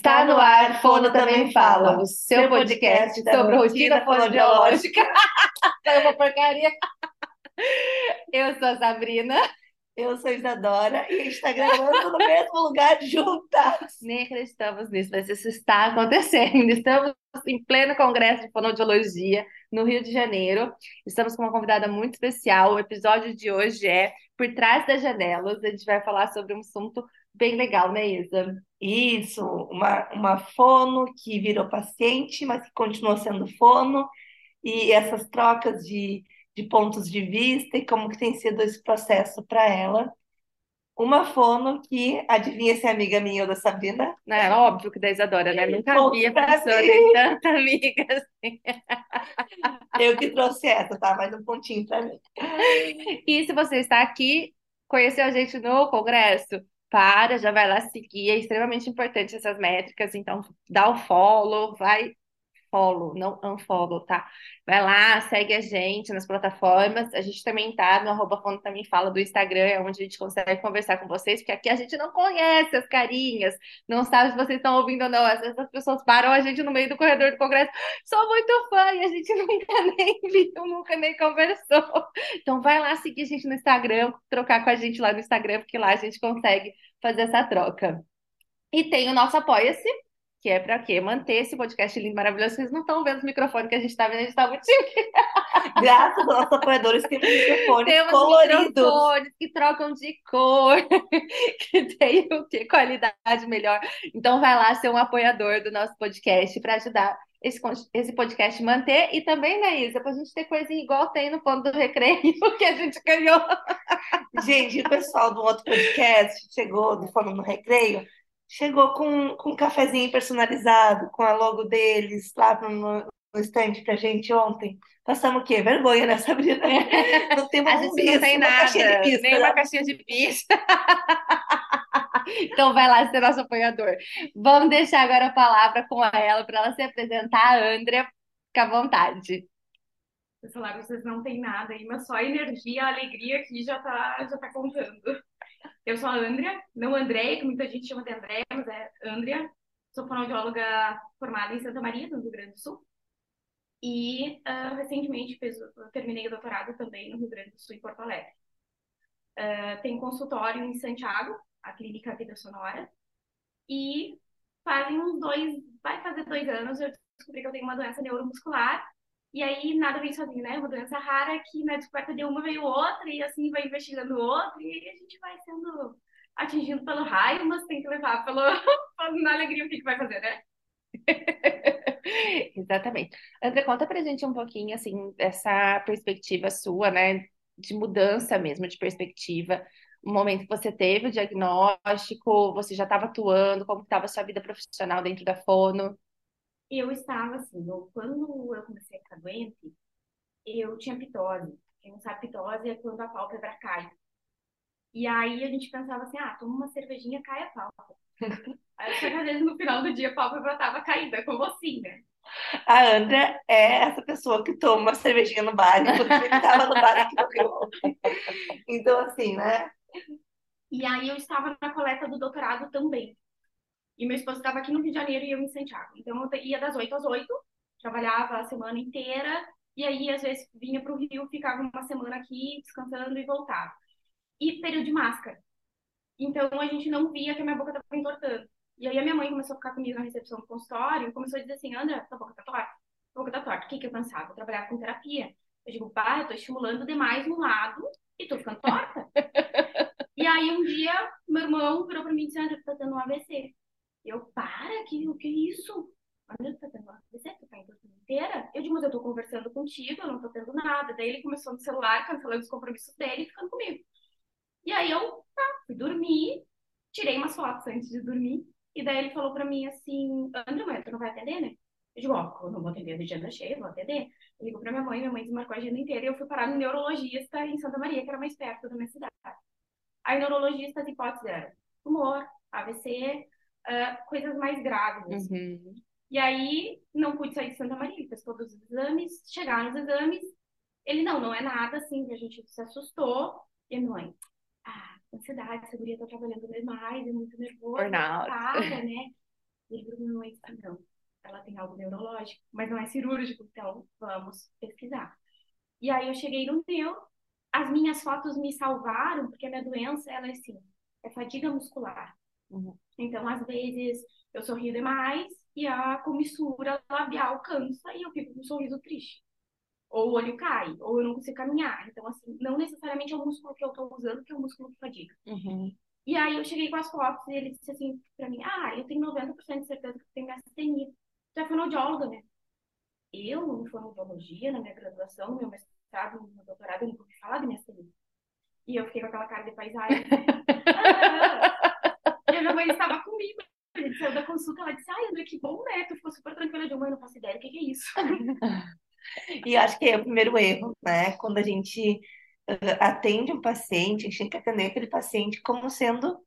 Está no ar, Fono Também Fala, o seu podcast sobre rotina fonoaudiológica. É uma porcaria. Eu sou a Sabrina. Eu sou Isadora e a gente está gravando no mesmo lugar juntas. Nem acreditamos nisso, mas isso está acontecendo. Estamos em pleno congresso de fonoaudiologia no Rio de Janeiro. Estamos com uma convidada muito especial. O episódio de hoje é Por Trás das Janelas. A gente vai falar sobre um assunto bem legal, né, Isa? Isso, uma, uma fono que virou paciente, mas que continuou sendo fono, e essas trocas de, de pontos de vista e como que tem sido esse processo para ela. Uma fono que, adivinha se é amiga minha ou da Sabrina? Não, é óbvio que da Isadora, né? Nunca vi a pessoa ter tanta amiga assim. Eu que trouxe essa, tá? Mais um pontinho para mim. E se você está aqui, conheceu a gente no congresso, para, já vai lá seguir, é extremamente importante essas métricas, então dá o follow, vai follow, não unfollow, tá? Vai lá, segue a gente nas plataformas. A gente também tá no arroba também fala do Instagram, é onde a gente consegue conversar com vocês, porque aqui a gente não conhece as carinhas, não sabe se vocês estão ouvindo ou não. Essas pessoas param a gente no meio do corredor do congresso. Sou muito fã e a gente nunca nem viu, nunca nem conversou. Então vai lá seguir a gente no Instagram, trocar com a gente lá no Instagram, porque lá a gente consegue fazer essa troca. E tem o nosso Apoia-se, que é para quê? Manter esse podcast lindo, maravilhoso. Vocês não estão vendo os microfones que a gente está vendo, a gente está muito chique. Graças aos nossos apoiadores, temos microfones temos coloridos. microfones que trocam de cor, que tem o que? Qualidade melhor. Então vai lá ser um apoiador do nosso podcast para ajudar esse, esse podcast manter e também, né, Isa, para a gente ter coisinha igual tem no fundo do recreio que a gente ganhou. Gente, o pessoal do outro podcast chegou do Fome no Recreio chegou com, com um cafezinho personalizado, com a logo deles lá no, no stand pra gente ontem. Passamos o quê? Vergonha, né, Sabrina? Não temos a gente não tem nada, pista, nem né? uma caixinha de pista. então vai lá ser nosso apoiador. Vamos deixar agora a palavra com ela para ela se apresentar. A Andrea, fica à vontade. Pessoal, vocês não têm nada aí, mas só a energia, a alegria aqui já tá, já tá contando. Eu sou a Andrea, não Andréia, que muita gente chama de Andréia, mas é Andrea. Sou fonoaudióloga formada em Santa Maria, no Rio Grande do Sul. E uh, recentemente fiz, terminei o doutorado também no Rio Grande do Sul, em Porto Alegre. Uh, tenho consultório em Santiago, a Clínica Vida Sonora. E fazem uns dois, vai fazer dois anos, eu descobri que eu tenho uma doença neuromuscular e aí nada vem sozinho, né? Uma doença rara que na descoberta de uma veio outra, e assim vai investigando outra, e a gente vai sendo atingido pelo raio, mas tem que levar pelo, na alegria o que, que vai fazer, né? Exatamente. André, conta pra gente um pouquinho, assim, essa perspectiva sua, né, de mudança mesmo, de perspectiva, o momento que você teve o diagnóstico, você já estava atuando, como estava a sua vida profissional dentro da Fono? Eu estava assim, eu, quando eu comecei a ficar doente, eu tinha pitose. Quem não sabe, pitose é quando a pálpebra cai. E aí a gente pensava assim, ah, toma uma cervejinha, cai a pálpebra. aí às vezes no final do dia a pálpebra estava caída, como assim, né? A Andra é essa pessoa que toma uma cervejinha no bar, inclusive estava no bar aqui no Rio. Então, assim, né? E aí eu estava na coleta do doutorado também. E meu esposo estava aqui no Rio de Janeiro e eu em Santiago. Então eu ia das 8 às 8, trabalhava a semana inteira, e aí às vezes vinha para o Rio, ficava uma semana aqui descansando e voltava. E período de máscara. Então a gente não via que a minha boca estava entortando. E aí a minha mãe começou a ficar comigo na recepção do consultório e começou a dizer assim: André, tua boca tá torta. Tua boca tá torta. O que, que eu pensava? Eu trabalhava com terapia. Eu digo, pá, eu tô estimulando demais um lado e tô ficando torta. e aí um dia, meu irmão virou pra mim e disse: André, tu tá tendo um AVC. Eu, para, que, o que é isso? Tá tendo você tá em inteira? Eu digo, mas eu tô conversando contigo, eu não tô tendo nada. Daí ele começou no celular, cancelando os compromissos dele e ficando comigo. E aí eu, tá, fui dormir, tirei umas fotos antes de dormir. E daí ele falou pra mim assim, André, mas tu não vai atender, né? Eu digo, ó, oh, eu não vou atender a agenda cheia, vou atender. Eu ligo pra minha mãe, minha mãe desmarcou a agenda inteira e eu fui parar no neurologista em Santa Maria, que era mais perto da minha cidade. Aí o neurologista, as hipóteses eram tumor, AVC, uh, coisas mais graves. Uhum. E aí, não pude sair de Santa Maria, fez todos os exames, chegaram os exames, ele, não, não é nada, assim, a gente se assustou, e a mãe, ah, ansiedade, essa guria tá trabalhando demais, é muito nervosa. Para, né? E ele virou pra mim e disse, não, ela tem algo neurológico, mas não é cirúrgico, então vamos pesquisar. E aí eu cheguei no meu, as minhas fotos me salvaram, porque a minha doença, ela é assim, é fadiga muscular. Uhum. Então, às vezes, eu sorrio demais e a comissura labial cansa e eu fico com um sorriso triste. Ou o olho cai, ou eu não consigo caminhar. Então, assim, não necessariamente é o músculo que eu tô usando, que é o músculo que fadiga. Uhum. E aí eu cheguei com as fotos e ele disse assim pra mim, ah, eu tenho 90% de certeza que tem astenia. Tu é fonoaudióloga, né? Eu, em fonoaudiologia, na minha graduação, no meu mestrado, no meu doutorado, eu nunca ouvi falar de miastenia. E eu fiquei com aquela cara de paisagem. minha mãe estava comigo. A gente saiu da consulta, ela disse, ai, André, que bom, né? Tu ficou super tranquila. de mãe, não faço ideia do que, que é isso. e acho que é o primeiro erro, né? Quando a gente uh, atende um paciente, a gente tem que atender aquele paciente como sendo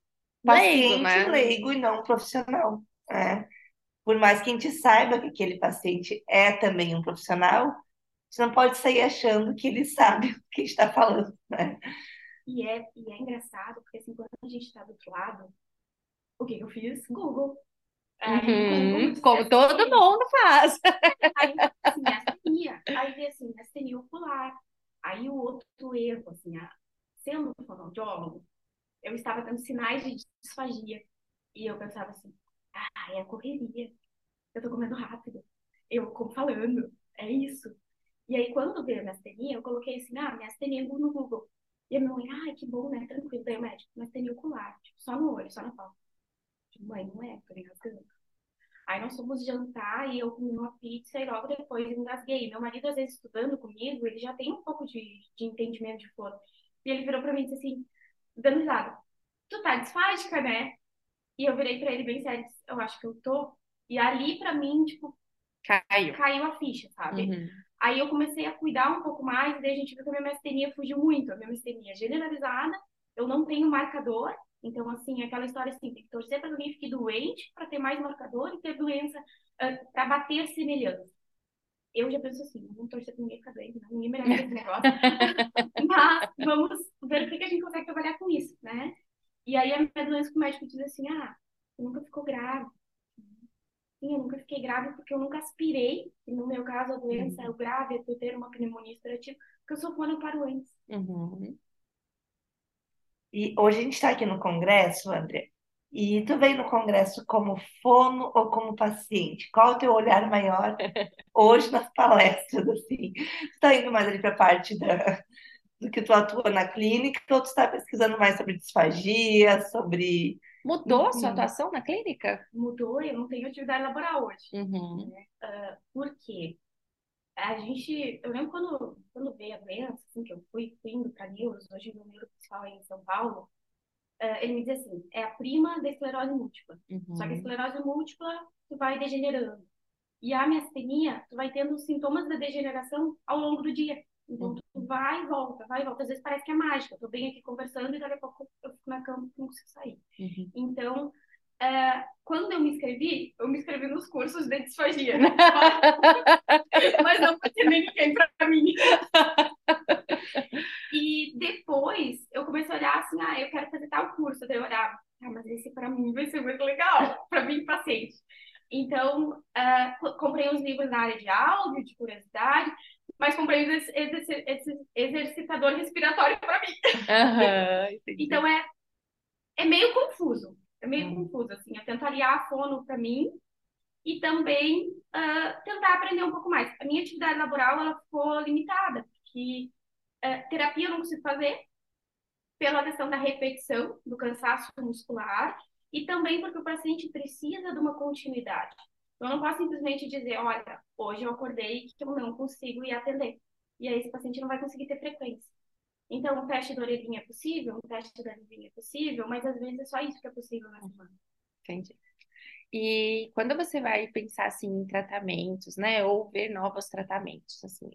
paciente leigo, né? leigo e não profissional, né? Por mais que a gente saiba que aquele paciente é também um profissional, você não pode sair achando que ele sabe o que está falando, né? E é, e é engraçado, porque assim, quando a gente está do outro lado, o que, eu fiz? Google. Aí, uhum, como todo assim, mundo faz. Aí, assim, astenia. Aí, assim, astenia ocular. Aí, o outro erro, assim, a, sendo fonoaudiólogo, eu estava tendo sinais de disfagia. E eu pensava assim, ah, é a correria. Eu tô comendo rápido. Eu como falando. É isso. E aí, quando veio a minha astenia, eu coloquei assim, ah, minha astenia no Google. E a minha mãe, ai, que bom, né? Tranquilo. Daí o médico, mas tem ocular, tipo, só no olho, só na palma. Mãe, não é, tô nem rasgando. Aí nós fomos jantar e eu comi uma pizza e logo depois engasguei. Meu marido, às vezes, estudando comigo, ele já tem um pouco de, de entendimento de flor. E ele virou pra mim e disse assim, dando risada, tu tá disfágica, né? E eu virei pra ele bem sério, disse, eu acho que eu tô. E ali, pra mim, tipo, caiu, caiu a ficha, sabe? Uhum. Aí eu comecei a cuidar um pouco mais, e daí a gente viu que a minha mastenia fugiu muito. A minha mastenia é generalizada, eu não tenho marcador, então, assim, aquela história assim, tem que torcer para que alguém fique doente para ter mais marcador e ter doença uh, para bater semelhança. Eu já penso assim, não vamos torcer para ninguém ficar doente, não, ninguém merece esse negócio. Mas vamos ver o que, que a gente consegue trabalhar com isso, né? E aí a minha doença com o médico diz assim, ah, nunca ficou grave, Sim, eu nunca fiquei grave porque eu nunca aspirei. E no meu caso, a doença uhum. é o grave, é ter uma pneumonia expirativa, porque eu sou fono paro antes. Uhum. E hoje a gente está aqui no congresso, André, e tu veio no congresso como fono ou como paciente? Qual o teu olhar maior hoje nas palestras, assim? Tu está indo mais ali para a parte da, do que tu atua na clínica, ou tu está pesquisando mais sobre disfagia, sobre Mudou a sua atuação na clínica? Mudou, eu não tenho atividade laboral hoje. Uhum. Né? Uh, por quê? A gente, eu lembro quando, quando veio a doença, assim, que eu fui, fui indo para Neuros, hoje meu principal é em São Paulo, uh, ele me diz assim, é a prima da esclerose múltipla. Uhum. Só que a esclerose múltipla, tu vai degenerando. E a miastenia, tu vai tendo sintomas da degeneração ao longo do dia. Então, tu vai e volta, vai e volta. Às vezes parece que é mágica. Eu tô bem aqui conversando e daqui a pouco eu fico na cama e não consigo sair. Uhum. Então, é, quando eu me inscrevi, eu me inscrevi nos cursos de disfagia. Né? Mas não tinha ninguém para mim. e depois, eu comecei a olhar assim, ah, eu quero fazer tal curso. Daí eu olhava, ah, mas esse para mim vai ser muito legal, para mim, paciente. Então, uh, comprei uns livros na área de áudio, de curiosidade, mas comprei esse, esse, esse exercitador respiratório para mim. Uhum, então é, é meio confuso. É meio uhum. confuso, assim. Eu tento aliar a fono para mim e também uh, tentar aprender um pouco mais. A minha atividade laboral ela ficou limitada, porque uh, terapia eu não consigo fazer pela questão da repetição, do cansaço muscular, e também porque o paciente precisa de uma continuidade. Eu não posso simplesmente dizer, olha, hoje eu acordei que eu não consigo ir atender. E aí esse paciente não vai conseguir ter frequência. Então, um teste da orelhinha é possível, um teste da orelhinha é possível, mas às vezes é só isso que é possível na semana. Entendi. E quando você vai pensar assim em tratamentos, né, ou ver novos tratamentos, assim,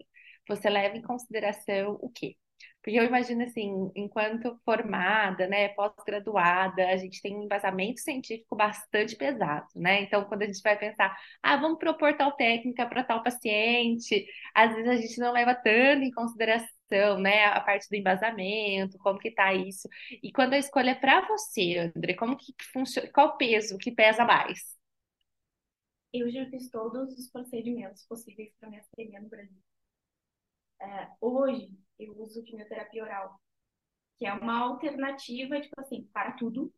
você leva em consideração o quê? Porque eu imagino assim, enquanto formada, né, pós-graduada, a gente tem um embasamento científico bastante pesado, né? Então, quando a gente vai pensar, ah, vamos propor tal técnica para tal paciente, às vezes a gente não leva tanto em consideração, né, a parte do embasamento, como que tá isso. E quando a escolha é para você, André, como que funciona, qual peso que pesa mais? Eu já fiz todos os procedimentos possíveis para minha astenia no Brasil. É, hoje, eu uso quimioterapia oral, que é uma alternativa, tipo assim, para tudo,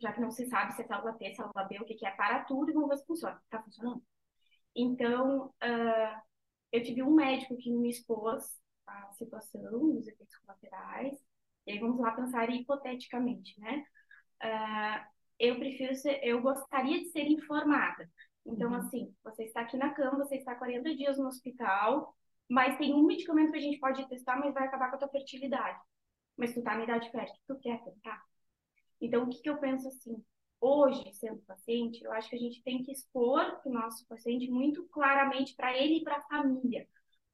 já que não se sabe se é célula T, célula B, o que, que é, para tudo e vamos ver se funciona. Tá funcionando? Então, uh, eu tive um médico que me expôs a situação, os efeitos colaterais, e aí vamos lá pensar hipoteticamente, né? Uh, eu prefiro ser, eu gostaria de ser informada. Então, uhum. assim, você está aqui na cama, você está 40 dias no hospital, mas tem um medicamento que a gente pode testar, mas vai acabar com a tua fertilidade. Mas tu tá na idade fértil, tu quer tentar? Então, o que, que eu penso assim? Hoje, sendo paciente, eu acho que a gente tem que expor o nosso paciente muito claramente para ele e para a família,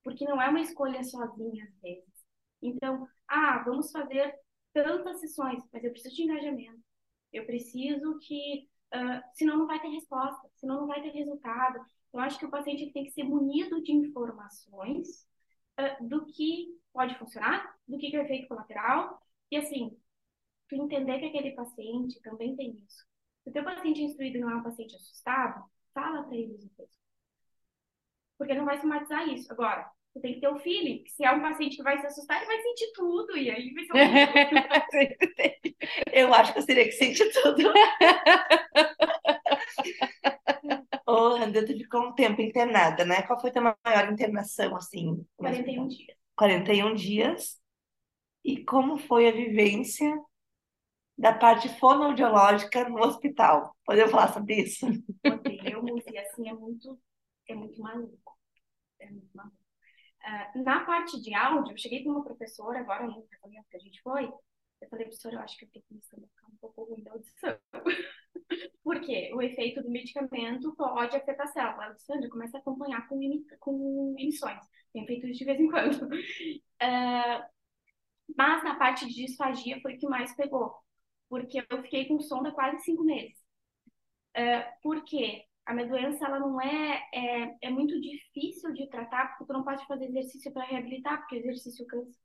porque não é uma escolha sozinha às vezes. Então, ah, vamos fazer tantas sessões, mas eu preciso de engajamento. Eu preciso que, uh, senão não vai ter resposta, senão não vai ter resultado. Eu acho que o paciente tem que ser munido de informações uh, do que pode funcionar, do que é efeito colateral, e assim, tu entender que aquele paciente também tem isso. Se o teu paciente instruído não é um paciente assustado, fala para ele efeitos. Porque não vai somatizar isso. Agora, você tem que ter o feeling, se é um paciente que vai se assustar, ele vai sentir tudo, e aí vai ser um... Eu acho que eu teria que sentir tudo. Ô, Randa, tu ficou um tempo internada, né? Qual foi a tua maior internação, assim? 41 dias. 41 dias. E como foi a vivência da parte fonoaudiológica no hospital? Podemos falar sobre isso? Podemos, e assim, é muito, é muito maluco. É muito maluco. Uh, na parte de áudio, eu cheguei com uma professora, agora no tratamento que a gente foi, eu falei, professora, eu acho que eu tenho a ficar um pouco ruim da audição. Porque o efeito do medicamento pode afetar a célula. A começa a acompanhar com, com emissões. Tem feito isso de vez em quando. Uh, mas na parte de disfagia foi o que mais pegou. Porque eu fiquei com sonda quase cinco meses. Uh, por quê? A minha doença, ela não é, é, é muito difícil de tratar, porque tu não pode fazer exercício para reabilitar, porque exercício cansa.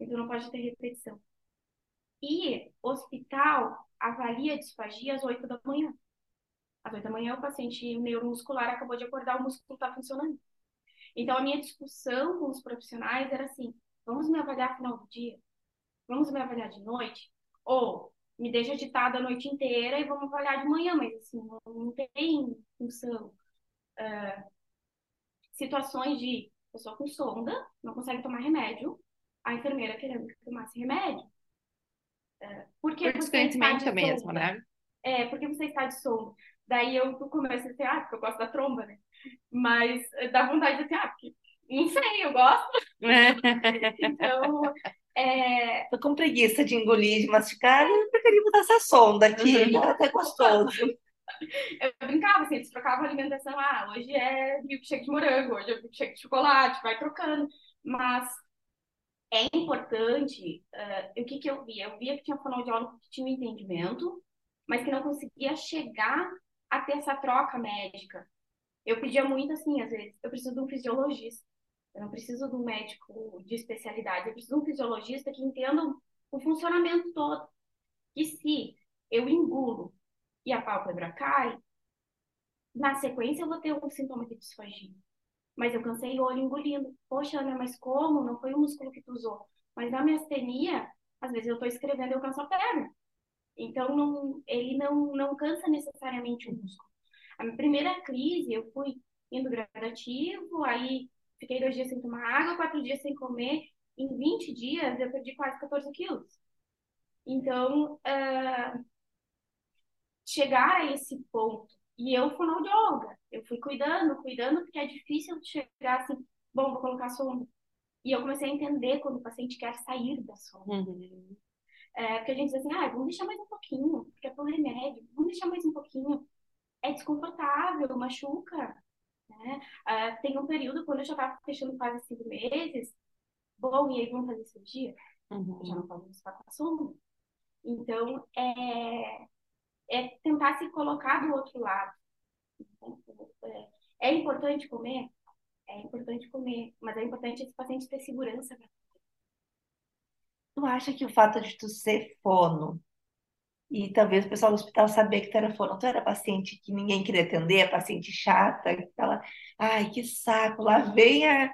Então não pode ter repetição. E hospital avalia disfagia às 8 da manhã. Às 8 da manhã, o paciente neuromuscular acabou de acordar, o músculo está funcionando. Então, a minha discussão com os profissionais era assim: vamos me avaliar final do dia? Vamos me avaliar de noite? Ou me deixa agitada a noite inteira e vamos avaliar de manhã, mas assim, não, não tem função. Uh, situações de pessoa com sonda, não consegue tomar remédio, a enfermeira querendo que tomasse remédio. Uh, porque Por desconhecimento mesmo, né? É, porque você está de sono. Daí eu começo a dizer, ah, porque eu gosto da tromba, né? Mas eh, dá vontade de dizer, ah, porque não sei, eu gosto. então, é... Tô com preguiça de engolir, de mastigar, eu preferia botar essa sonda aqui, uhum. até gostoso. Eu brincava assim, eles trocavam a alimentação, ah, hoje é milkshake de morango, hoje é milkshake de chocolate, vai trocando. Mas é importante, uh, o que que eu via? Eu via que tinha fonoaudiólogo que tinha um entendimento, mas que não conseguia chegar a ter essa troca médica. Eu pedia muito assim, às vezes, eu preciso de um fisiologista. Eu não preciso de um médico de especialidade, eu preciso de um fisiologista que entenda o funcionamento todo. Que se eu engulo e a pálpebra cai, na sequência eu vou ter um sintoma de disfagia. Mas eu cansei o olho engolindo. Poxa, Ana, mas como? Não foi o músculo que tu usou. Mas na miastenia, às vezes eu estou escrevendo e eu canso a perna. Então, não, ele não, não cansa necessariamente o músculo. A minha primeira crise, eu fui indo gradativo, aí fiquei dois dias sem tomar água, quatro dias sem comer. Em 20 dias, eu perdi quase 14 quilos. Então, uh, chegar a esse ponto, e eu fui fonoaudióloga, eu fui cuidando, cuidando, porque é difícil chegar assim, bom, vou colocar sonda. E eu comecei a entender quando o paciente quer sair da sonda. Uhum. É, porque a gente diz assim, ah, vamos deixar mais um pouquinho, porque é pelo remédio, vamos deixar mais um pouquinho. É desconfortável, machuca. Né? Uh, tem um período, quando eu já estava fechando quase cinco meses, bom, e aí vamos fazer cirurgia? Uhum. Já não podemos ficar com a sombra. Então, é, é tentar se colocar do outro lado. É, é importante comer? É importante comer, mas é importante esse paciente ter segurança Tu acha que o fato de tu ser fono e talvez o pessoal do hospital sabia que tu era fono, tu era paciente que ninguém queria atender, paciente chata, aquela, ai, que saco, lá vem a,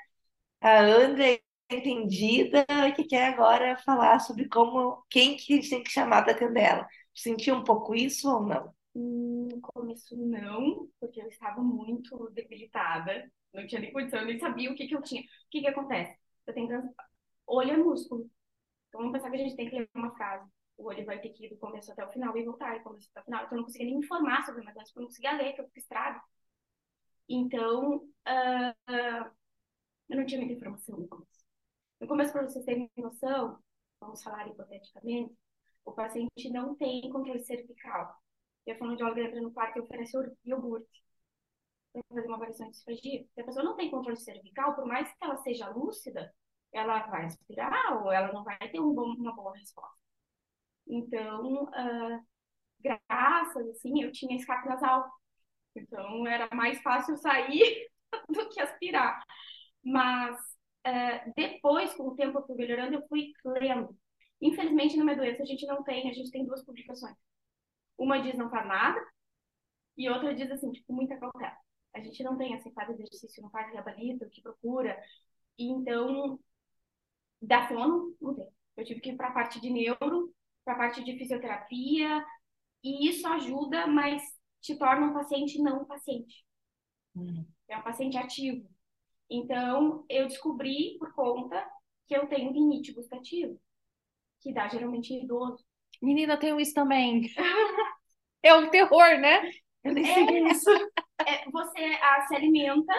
a Andrea entendida que quer agora falar sobre como, quem que a gente tem que chamar para atender ela. Sentiu um pouco isso ou não? No começo não, porque eu estava muito debilitada, não tinha nem condição, eu nem sabia o que que eu tinha. O que que acontece? Eu tenho trans... olho é músculo. Então vamos pensar que a gente tem que ler uma frase. O olho vai ter que ir do começo até o final e voltar, e começo até o final. Então eu não conseguia nem me informar sobre mais porque eu não conseguia ler, que eu fico estrada. Então, uh, uh, eu não tinha muita informação no começo. No começo, para vocês terem noção, vamos falar hipoteticamente, o paciente não tem controle cervical. E a fonoaudióloga entra no quarto e oferece iogurte para fazer uma avaliação de disfagia. Se a pessoa não tem controle cervical, por mais que ela seja lúcida, ela vai aspirar ou ela não vai ter um bom, uma boa resposta. Então, uh, graças, assim, eu tinha escape nasal. Então, era mais fácil sair do que aspirar. Mas, uh, depois, com o tempo eu fui melhorando, eu fui lendo. Infelizmente, na minha doença, a gente não tem, a gente tem duas publicações. Uma diz não faz nada, e outra diz assim, tipo, muita cautela. A gente não tem assim, faz exercício, não faz reabilita, o que procura. E então, da fono, não tem. Eu tive que ir para a parte de neuro, para a parte de fisioterapia, e isso ajuda, mas te torna um paciente não um paciente. Uhum. É um paciente ativo. Então, eu descobri por conta que eu tenho rinite gustativa, que dá geralmente em idoso. Menina, eu tenho isso também. é um terror, né? Eu nem sei é, isso. É, você a, se alimenta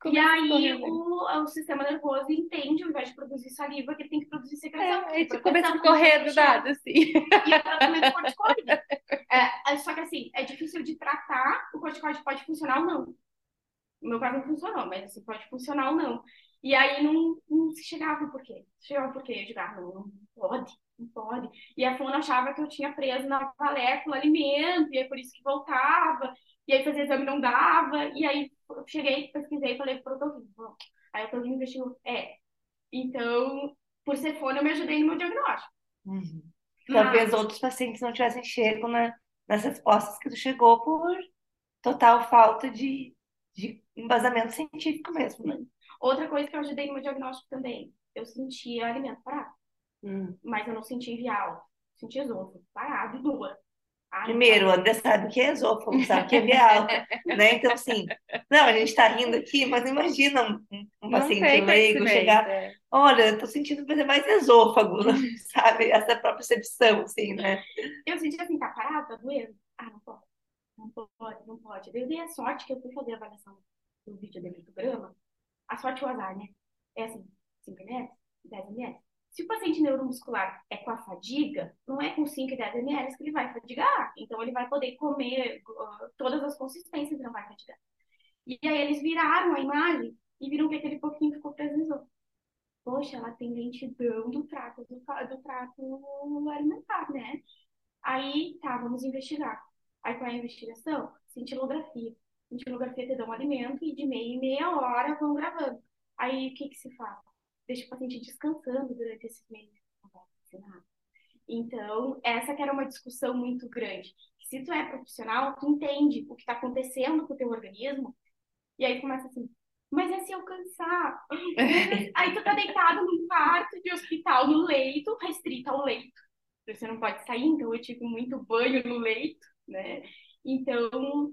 Como e aí o, o sistema nervoso entende, ao invés de produzir saliva, que ele tem que produzir secreção. É, tipo, começa a correr do nada, assim. E o tratamento corticoide. É, é, só que assim, é difícil de tratar, o corticoide pode funcionar ou não. O meu caso não funcionou, mas assim, pode funcionar ou não. E aí não, não se chegava por quê? Chegava por quê? Eu digo, ah, não, não pode não pode. E a Fona achava que eu tinha preso na molécula alimento, e é por isso que voltava, e aí fazia exame não dava, e aí eu cheguei, pesquisei e falei pro Otorrino. Aí o Otorrino investiu, é. Então, por ser Fona, eu me ajudei no meu diagnóstico. Uhum. Talvez outros pacientes não tivessem chego na, nas respostas que tu chegou por total falta de, de embasamento científico mesmo, né? Outra coisa que eu ajudei no meu diagnóstico também, eu sentia alimento parado. Hum. Mas eu não senti vial. Senti esôfago, parado e dor. Primeiro, o André sabe o que é esôfago, sabe o que é vial, né? Então, assim, não, a gente está rindo aqui, mas imagina um, um paciente leigo chegar, é. olha, eu tô sentindo fazer mais esôfago, sabe? Essa própria percepção, assim, né? Eu senti assim, tá parado, tá doendo? Ah, não pode, não pode, não pode. Eu dei a sorte que eu fui fazer a avaliação do vídeo do grama, a sorte e o azar, né? É assim, 5 ml, 10 ml, se o paciente neuromuscular é com a fadiga, não é com 5 e 10 ml que ele vai fadigar. Então, ele vai poder comer uh, todas as consistências e não vai fadigar. E aí, eles viraram a imagem e viram que aquele pouquinho ficou preso Poxa, ela tem lentidão do trato, do, do trato alimentar, né? Aí, tá, vamos investigar. Aí, qual é a investigação? Cintilografia. Cintilografia te dá um alimento e de meia em meia hora vão gravando. Aí, o que que se faz? Deixa o paciente descansando durante esses meses. Então, essa que era uma discussão muito grande. Se tu é profissional, tu entende o que está acontecendo com o teu organismo, e aí começa assim, mas é se eu cansar. aí tu tá deitado num quarto de hospital, no leito, restrito ao leito. Você não pode sair, então eu tive muito banho no leito, né? Então,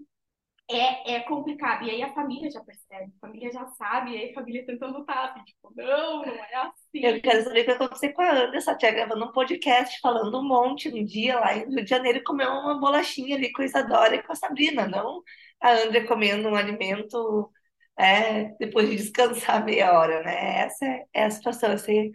é, é complicado. E aí a família já percebe, a família já sabe, e aí a família tenta lutar, assim, tipo, não, não é assim. Eu quero saber o que aconteceu com a Anderson, tia gravando um podcast falando um monte no dia lá em Rio de Janeiro, comeu uma bolachinha ali com a Isadora e com a Sabrina, não a André comendo um alimento é, depois de descansar meia hora, né? Essa é, é a situação, assim,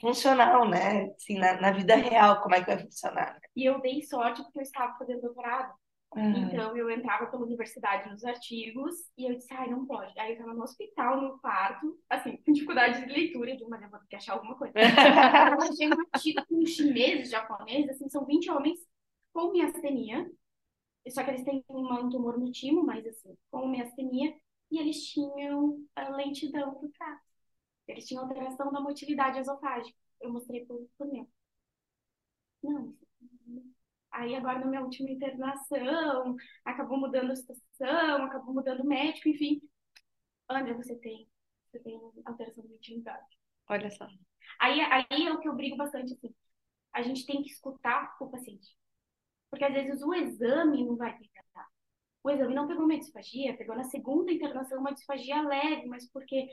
funcional, né? Assim, na, na vida real, como é que vai funcionar. E eu dei sorte porque eu estava fazendo doutorado. Uhum. Então, eu entrava pela universidade nos artigos e eu disse, ai, não pode. Aí eu estava no hospital, no quarto, assim, com dificuldade de leitura, de uma eu vou ter que achar alguma coisa. eu achei um artigo com chineses, japoneses, assim, são 20 homens com miastenia, só que eles têm um tumor no timo, mas assim, com miastenia, e eles tinham a lentidão do trato. Eles tinham alteração da motilidade esofágica. Eu mostrei por, por mim. Não, Aí agora na minha última internação, acabou mudando a situação, acabou mudando o médico, enfim. André, você tem, você tem alteração de intimidade. Olha só. Aí, aí é o que eu brigo bastante, assim. A gente tem que escutar o paciente. Porque às vezes o exame não vai tratar. O exame não pegou uma disfagia, pegou na segunda internação uma disfagia leve, mas porque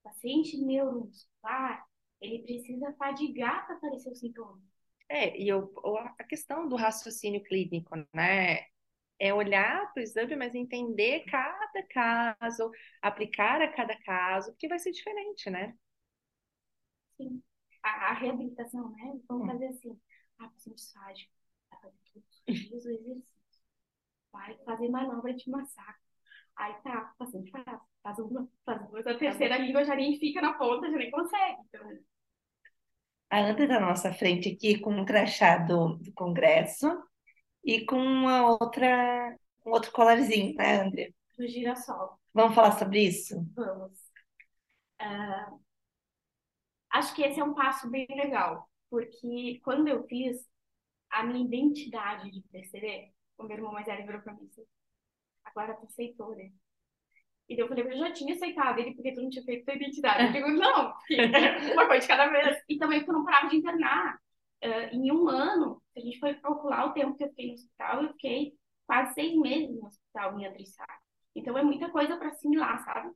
o paciente neuromuscular, ele precisa fadigar para aparecer o sintoma. É, e eu, a questão do raciocínio clínico, né? É olhar para o exame, mas entender cada caso, aplicar a cada caso, porque vai ser diferente, né? Sim. A, a reabilitação, né? Vamos hum. fazer assim. Ah, paciente fágico, vai fazer todos os dias o exercício. Vai fazer manobra de massacre. Aí tá, o paciente faz, faz uma, faz duas, a terceira língua já nem fica na ponta, já nem consegue. Então, a Ana está na nossa frente aqui com um crachá do, do Congresso e com uma outra, um outro colarzinho, né, André? Do girassol. Vamos falar sobre isso? Vamos. Uh, acho que esse é um passo bem legal, porque quando eu fiz a minha identidade de PCD, o meu irmão mais velho virou para mim assim, agora tu aceitou, né? E eu falei, eu já tinha aceitado ele porque tu não tinha feito tua identidade. Eu digo, não, uma coisa de cada vez. E também porque eu não parava de internar. Uh, em um ano, se a gente foi calcular o tempo que eu fiquei no hospital, eu fiquei quase seis meses no hospital em Adrissar. Então é muita coisa para assimilar, sabe?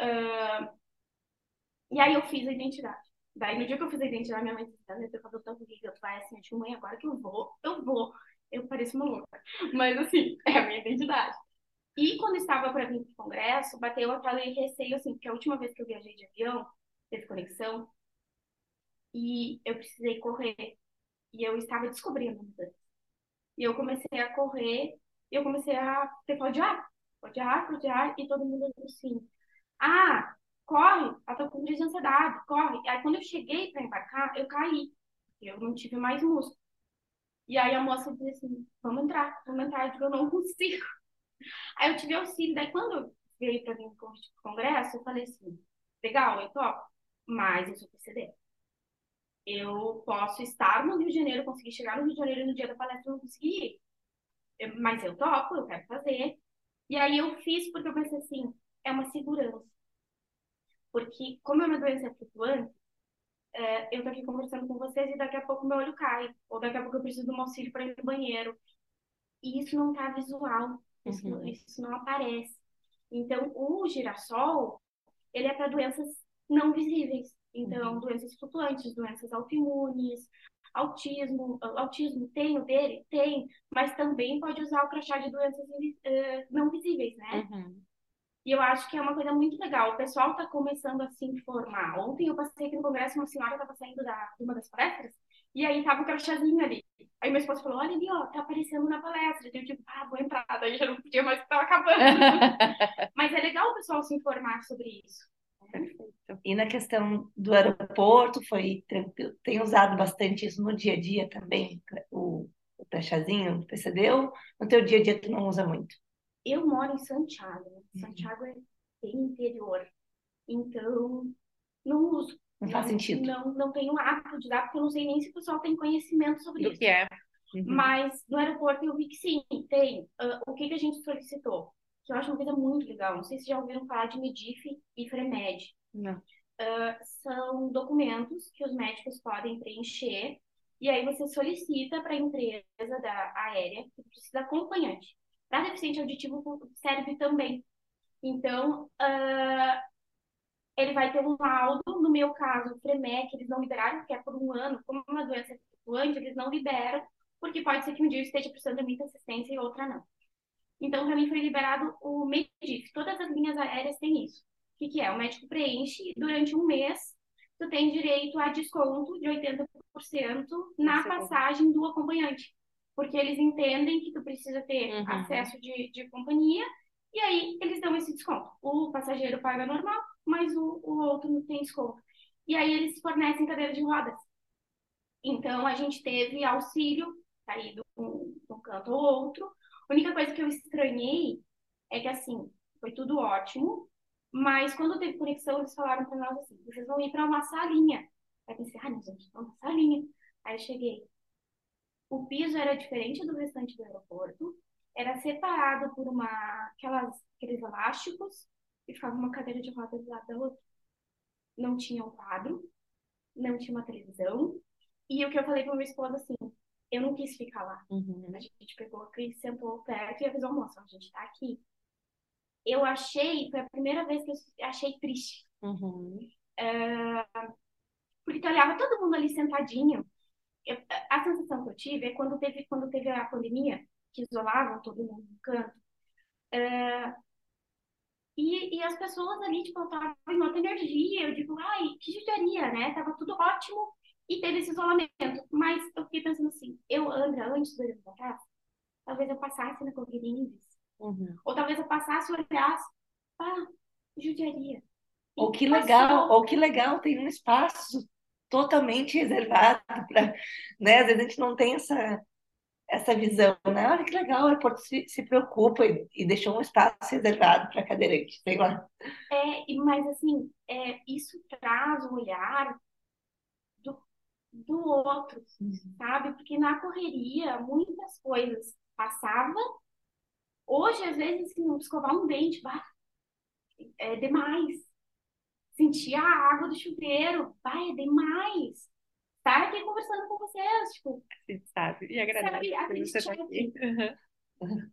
Uh, e aí eu fiz a identidade. Daí no dia que eu fiz a identidade, minha mãe disse, eu tenho cabelo tão rígido, tu vai assim, eu digo, mãe, agora que eu vou, eu vou. Eu pareço uma louca. Mas assim, é a minha identidade. E quando estava para vir para o congresso, bateu aquele receio, assim, porque a última vez que eu viajei de avião, teve conexão, e eu precisei correr. E eu estava descobrindo. E eu comecei a correr, e eu comecei a ter falta de ar, de ar, ar, e todo mundo assim, ah, corre, ela tá com crise de ansiedade, corre. Aí quando eu cheguei para embarcar, eu caí, eu não tive mais músculo. E aí a moça disse assim, vamos entrar, vamos entrar, eu digo, eu não consigo. Aí eu tive auxílio, daí quando veio para para o congresso, eu falei assim, legal, eu topo, mas eu sou PCD. Eu posso estar no Rio de Janeiro, conseguir chegar no Rio de Janeiro no dia da palestra eu não consegui ir. Eu, mas eu topo, eu quero fazer. E aí eu fiz porque eu pensei assim, é uma segurança. Porque como é uma doença flutuante, é, eu tô aqui conversando com vocês e daqui a pouco meu olho cai. Ou daqui a pouco eu preciso de um auxílio para ir no banheiro. E isso não tá visual. Isso, uhum. isso não aparece. Então, o girassol, ele é para doenças não visíveis. Então, uhum. doenças flutuantes, doenças autoimunes, autismo. Autismo tem o dele? Tem, mas também pode usar o crachá de doenças uh, não visíveis, né? Uhum. E eu acho que é uma coisa muito legal. O pessoal está começando a se informar. Ontem eu passei aqui no congresso, uma senhora estava saindo da, de uma das palestras, e aí tava o crachazinho ali. Aí meu esposo falou, olha ali, ó, tá aparecendo na palestra. Eu tipo, ah, vou entrar. Daí já não podia mais, tava acabando. Mas é legal o pessoal se informar sobre isso. Perfeito. E na questão do aeroporto, foi tranquilo? Tem usado bastante isso no dia a dia também, o, o crachazinho, o PCD, ou no teu dia a dia tu não usa muito? Eu moro em Santiago. Uhum. Santiago é bem interior. Então, não uso. Não faz sentido. Não, não tenho hábito de dar, porque eu não sei nem se o pessoal tem conhecimento sobre Do isso. que é. Uhum. Mas no aeroporto eu vi que sim, tem. Uh, o que, que a gente solicitou? Que eu acho uma coisa muito legal. Não sei se já ouviram falar de Medif e Fremed. Não. Uh, são documentos que os médicos podem preencher e aí você solicita para a empresa da aérea que precisa acompanhante. Para deficiente auditivo serve também. Então, uh, ele vai ter um laudo, meu caso, o FREMEC, eles não liberaram, porque é por um ano, como é uma doença flutuante, eles não liberam, porque pode ser que um dia eu esteja precisando de muita assistência e outra não. Então, para mim foi liberado o MEDIF. Todas as linhas aéreas têm isso. O que, que é? O médico preenche e durante um mês tu tem direito a desconto de 80% na passagem do acompanhante. Porque eles entendem que tu precisa ter uhum. acesso de, de companhia e aí eles dão esse desconto. O passageiro paga normal, mas o, o outro não tem desconto. E aí eles fornecem cadeira de rodas. Então a gente teve auxílio sair de um, canto ou outro. A única coisa que eu estranhei é que assim, foi tudo ótimo, mas quando teve conexão, eles falaram para nós assim: vocês vão ir para uma salinha. Aí pensei, ah, não, gente, uma salinha. Aí eu cheguei. O piso era diferente do restante do aeroporto, era separado por uma aquelas aqueles elásticos ficava uma cadeira de rodas do lado da outra. Não tinha um quadro, não tinha uma televisão. E o que eu falei para minha esposa assim, eu não quis ficar lá. Uhum. A gente pegou a Cris, sentou perto e avisou, moça, a gente tá aqui. Eu achei, foi a primeira vez que eu achei triste. Uhum. Porque eu olhava todo mundo ali sentadinho. Eu- a sensação que eu tive é quando teve, quando teve a pandemia, que isolavam todo mundo no canto. é, e, e as pessoas ali, tipo, estavam em outra energia. Eu digo, ai, que judiaria, né? Tava tudo ótimo e teve esse isolamento. Mas eu fiquei pensando assim, eu, Andra, antes do casa, talvez eu passasse na visse. Uhum. Ou talvez eu passasse e olhasse, ah, judiaria. E Ou que passou. legal, ou que legal, tem um espaço totalmente reservado para, né? Às vezes a gente não tem essa, essa visão, né? Olha que legal, o aeroporto se, se preocupa e, e deixou um espaço reservado para cadeirante, sei lá. É, mas assim, é, isso traz um olhar do, do outro, sabe? Porque na correria, muitas coisas passavam. Hoje, às vezes, assim, escovar um dente, bah, é demais. Sentir a água do chuveiro, bah, é demais. Estar aqui conversando com vocês, tipo, Sim, sabe? E agradeço Sabe, você check. aqui. Uhum.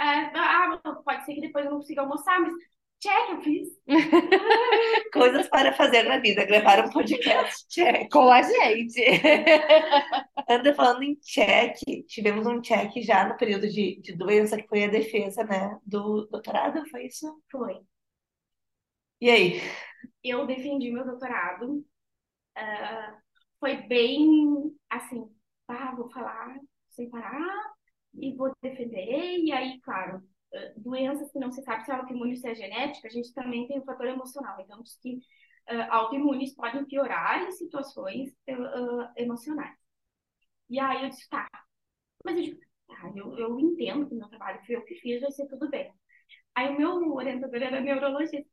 é, ah, pode ser que depois eu não consiga almoçar, mas check, eu fiz. Coisas para fazer na vida, gravar um podcast, check. Com a gente. Anda falando em check, tivemos um check já no período de, de doença, que foi a defesa, né, do doutorado, foi isso? Foi. E aí? eu defendi meu doutorado. ah, foi bem assim, ah, vou falar sem parar e vou defender. E aí, claro, doenças que não se sabe se é autoimune se é genética, a gente também tem o fator emocional. Então, diz que ah, autoimunes podem piorar em situações ah, emocionais. E aí eu disse, tá. Mas eu tá, eu, eu entendo que meu trabalho foi eu que fiz, vai ser tudo bem. Aí o meu orientador era neurologista.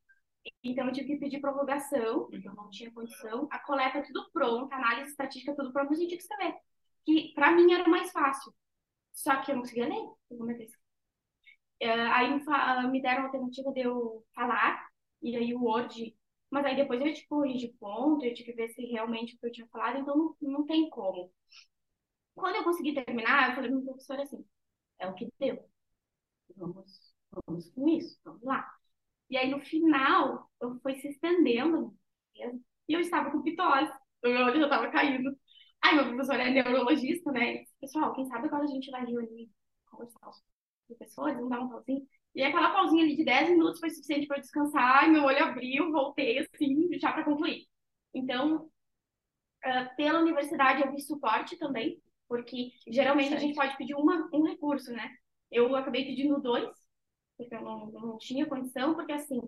Então, eu tive que pedir prorrogação, porque eu não tinha condição. A coleta tudo pronta, análise estatística tudo pronto, a gente tinha que escrever. Que, para mim, era mais fácil. Só que eu não conseguia ler, segunda vez. É, aí me, deram a alternativa de eu falar, e aí o Word... Mas aí depois eu tive que corrigir ponto, eu tive que ver se realmente o que eu tinha falado, então não, não tem como. Quando eu consegui terminar, eu falei para o professor assim, é o que deu. Vamos, vamos com isso, vamos lá. E aí, no final, eu fui se estendendo, e eu estava com pitose. O meu olho já estava caindo. Aí, meu professor é neurologista, né? Pessoal, quem sabe quando a gente vai reunir, conversar com os professores, vamos dar um pauzinho. E aquela pausinha ali de 10 minutos foi suficiente para eu descansar, e meu olho abriu, voltei, assim, já para concluir. Então, ah, pela universidade, eu vi suporte também, porque geralmente a gente pode pedir uma, um recurso, né? Eu acabei pedindo dois, porque eu não, não tinha condição, porque assim,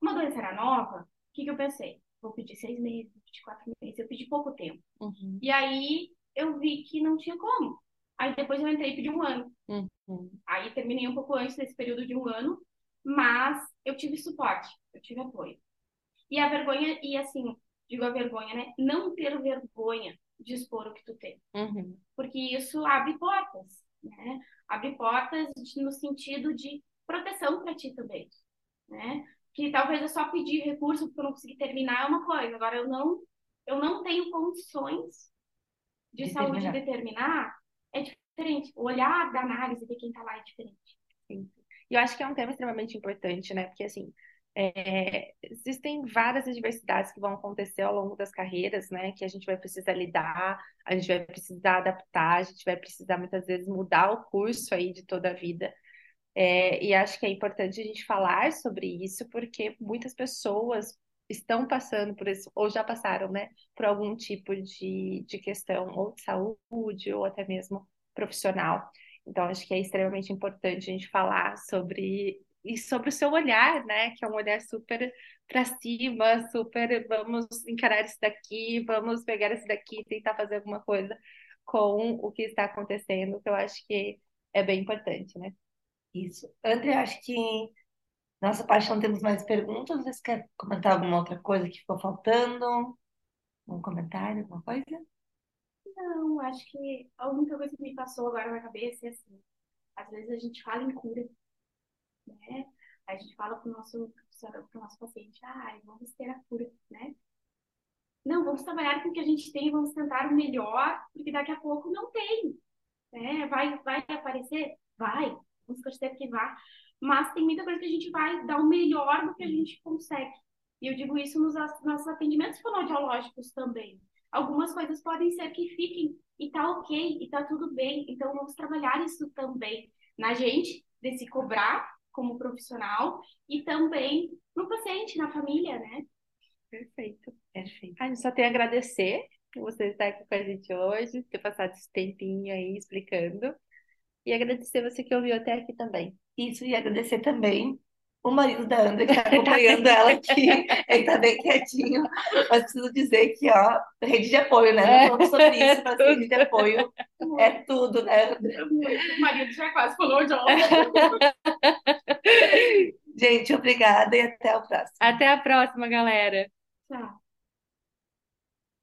uma doença era nova, o que, que eu pensei? Vou pedir seis meses, vou pedir quatro meses, eu pedi pouco tempo. Uhum. E aí eu vi que não tinha como. Aí depois eu entrei e pedi um ano. Uhum. Aí terminei um pouco antes desse período de um ano, mas eu tive suporte, eu tive apoio. E a vergonha, e assim, digo a vergonha, né? Não ter vergonha de expor o que tu tem Uhum. porque isso abre portas, né? Abre portas no sentido de proteção para ti também, né? Que talvez eu só pedir recurso porque eu não consegui terminar é uma coisa, agora eu não eu não tenho condições de, De saúde terminar. determinar é diferente. O olhar da análise de quem tá lá é diferente. E eu acho que é um tema extremamente importante, né? Porque, assim, é, existem várias adversidades que vão acontecer ao longo das carreiras, né? Que a gente vai precisar lidar, a gente vai precisar adaptar, a gente vai precisar muitas vezes mudar o curso aí de toda a vida. É, e acho que é importante a gente falar sobre isso, porque muitas pessoas estão passando por isso, ou já passaram, né? Por algum tipo de, de questão, ou de saúde, ou até mesmo profissional. Então, acho que é extremamente importante a gente falar sobre e sobre o seu olhar, né? Que é um olhar super para cima, super vamos encarar isso daqui, vamos pegar isso daqui tentar fazer alguma coisa com o que está acontecendo, que eu acho que é bem importante, né? Isso. André, acho que nossa parte não temos mais perguntas. Você quer comentar alguma outra coisa que ficou faltando? Um comentário, alguma coisa? Não, acho que a única coisa que me passou agora na cabeça é assim, às vezes a gente fala em cura, né? A gente fala pro nosso, nosso paciente, ah, vamos ter a cura, né? Não, vamos trabalhar com o que a gente tem, vamos tentar o melhor, porque daqui a pouco não tem, né? Vai, vai aparecer? Vai, torcer que vá. Mas tem muita coisa que a gente vai dar o melhor do que a gente consegue. E eu digo isso nos nossos atendimentos fonoaudiológicos também. Algumas coisas podem ser que fiquem e tá ok, e tá tudo bem. Então vamos trabalhar isso também na gente, de se cobrar como profissional e também no paciente, na família, né? Perfeito. Perfeito. A gente só tem a agradecer você estar aqui com a gente hoje, ter passado esse tempinho aí explicando. E agradecer você que ouviu até aqui também. Isso, e agradecer também o marido da Andra que está acompanhando ela aqui. Ele está bem quietinho, mas preciso dizer que, ó, rede de apoio, né? Não falamos sobre isso, mas rede de apoio é tudo, né, Andra? O marido já quase falou de Gente, obrigada e até o próximo. Até a próxima, galera. Tchau.